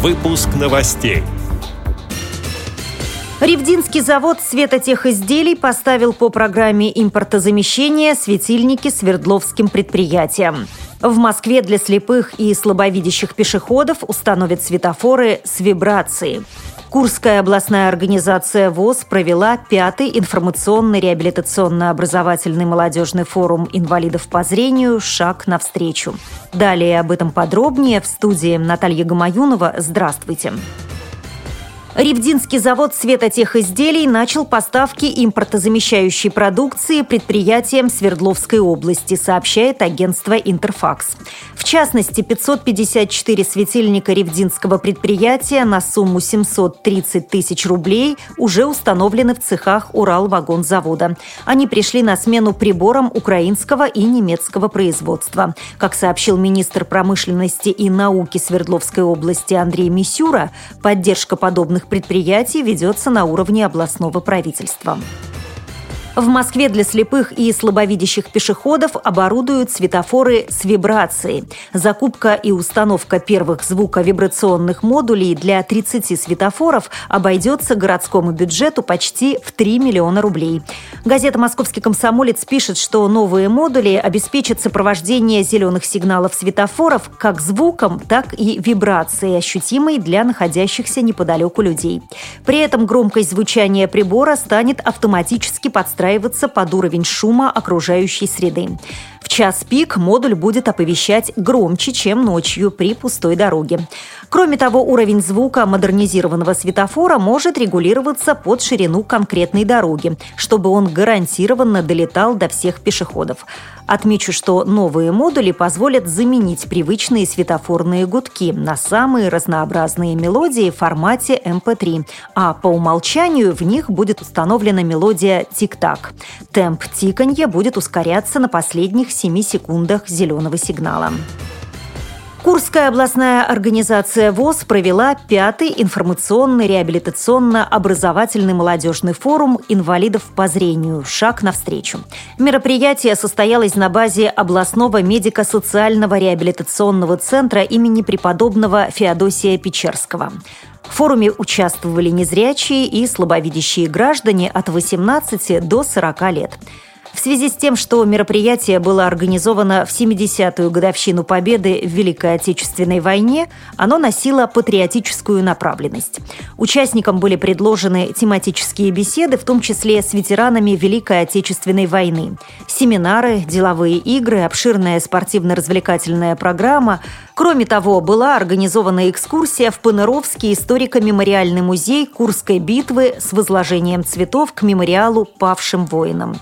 Выпуск новостей. Ревдинский завод светотехизделий поставил по программе импортозамещения светильники Свердловским предприятиям. В Москве для слепых и слабовидящих пешеходов установят светофоры с вибрацией. Курская областная организация ВОЗ провела пятый информационно-реабилитационно-образовательный молодежный форум инвалидов по зрению «Шаг навстречу». Далее об этом подробнее в студии Наталья Гамаюнова. Здравствуйте. Здравствуйте. Ревдинский завод светотехизделий начал поставки импортозамещающей продукции предприятиям Свердловской области, сообщает агентство «Интерфакс». В частности, 554 светильника ревдинского предприятия на сумму 730 тысяч рублей уже установлены в цехах Уралвагонзавода. Они пришли на смену приборам украинского и немецкого производства. Как сообщил министр промышленности и науки Свердловской области Андрей Мисюра, поддержка подобных предприятий ведется на уровне областного правительства. В Москве для слепых и слабовидящих пешеходов оборудуют светофоры с вибрацией. Закупка и установка первых звуковибрационных модулей для 30 светофоров обойдется городскому бюджету почти в 3 миллиона рублей. Газета «Московский комсомолец» пишет, что новые модули обеспечат сопровождение зеленых сигналов светофоров как звуком, так и вибрацией, ощутимой для находящихся неподалеку людей. При этом громкость звучания прибора станет автоматически подстраиваться подстраиваться под уровень шума окружающей среды. В час пик модуль будет оповещать громче, чем ночью при пустой дороге. Кроме того, уровень звука модернизированного светофора может регулироваться под ширину конкретной дороги, чтобы он гарантированно долетал до всех пешеходов. Отмечу, что новые модули позволят заменить привычные светофорные гудки на самые разнообразные мелодии в формате MP3, эм а по умолчанию в них будет установлена мелодия «Тик-так». Темп тиканья будет ускоряться на последних 7 секундах зеленого сигнала. Курская областная организация ВОЗ провела пятый информационно-реабилитационно-образовательный молодежный форум инвалидов по зрению «Шаг навстречу». Мероприятие состоялось на базе областного медико-социального реабилитационного центра имени преподобного Феодосия Печерского. В форуме участвовали незрячие и слабовидящие граждане от 18 до 40 лет. В связи с тем, что мероприятие было организовано в 70-ю годовщину Победы в Великой Отечественной войне, оно носило патриотическую направленность. Участникам были предложены тематические беседы, в том числе с ветеранами Великой Отечественной войны. Семинары, деловые игры, обширная спортивно-развлекательная программа. Кроме того, была организована экскурсия в Панеровский историко-мемориальный музей Курской битвы с возложением цветов к мемориалу павшим воинам.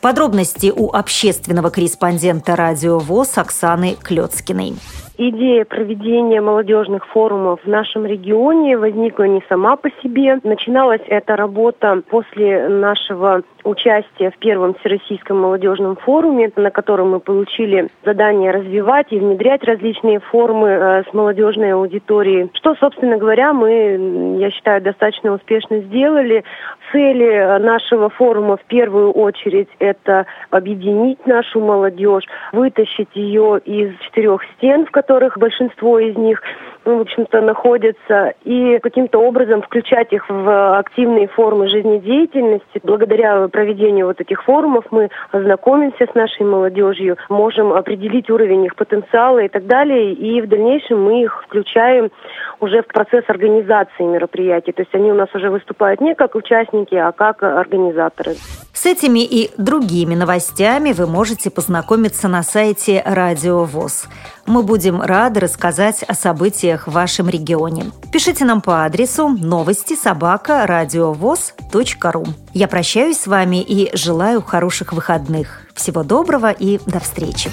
Подробности у общественного корреспондента радио ВОЗ Оксаны Клецкиной. Идея проведения молодежных форумов в нашем регионе возникла не сама по себе. Начиналась эта работа после нашего участия в первом Всероссийском молодежном форуме, на котором мы получили задание развивать и внедрять различные формы э, с молодежной аудиторией. Что, собственно говоря, мы, я считаю, достаточно успешно сделали. Цели нашего форума в первую очередь это объединить нашу молодежь, вытащить ее из четырех стен, в которых большинство из них ну, в общем-то, находятся, и каким-то образом включать их в активные формы жизнедеятельности. Благодаря проведению вот таких форумов мы ознакомимся с нашей молодежью, можем определить уровень их потенциала и так далее, и в дальнейшем мы их включаем уже в процесс организации мероприятий. То есть они у нас уже выступают не как участники, а как организаторы. С этими и другими новостями вы можете познакомиться на сайте Радио ВОЗ. Мы будем рады рассказать о событиях в вашем регионе. Пишите нам по адресу новости собака ру. Я прощаюсь с вами и желаю хороших выходных. Всего доброго и до встречи.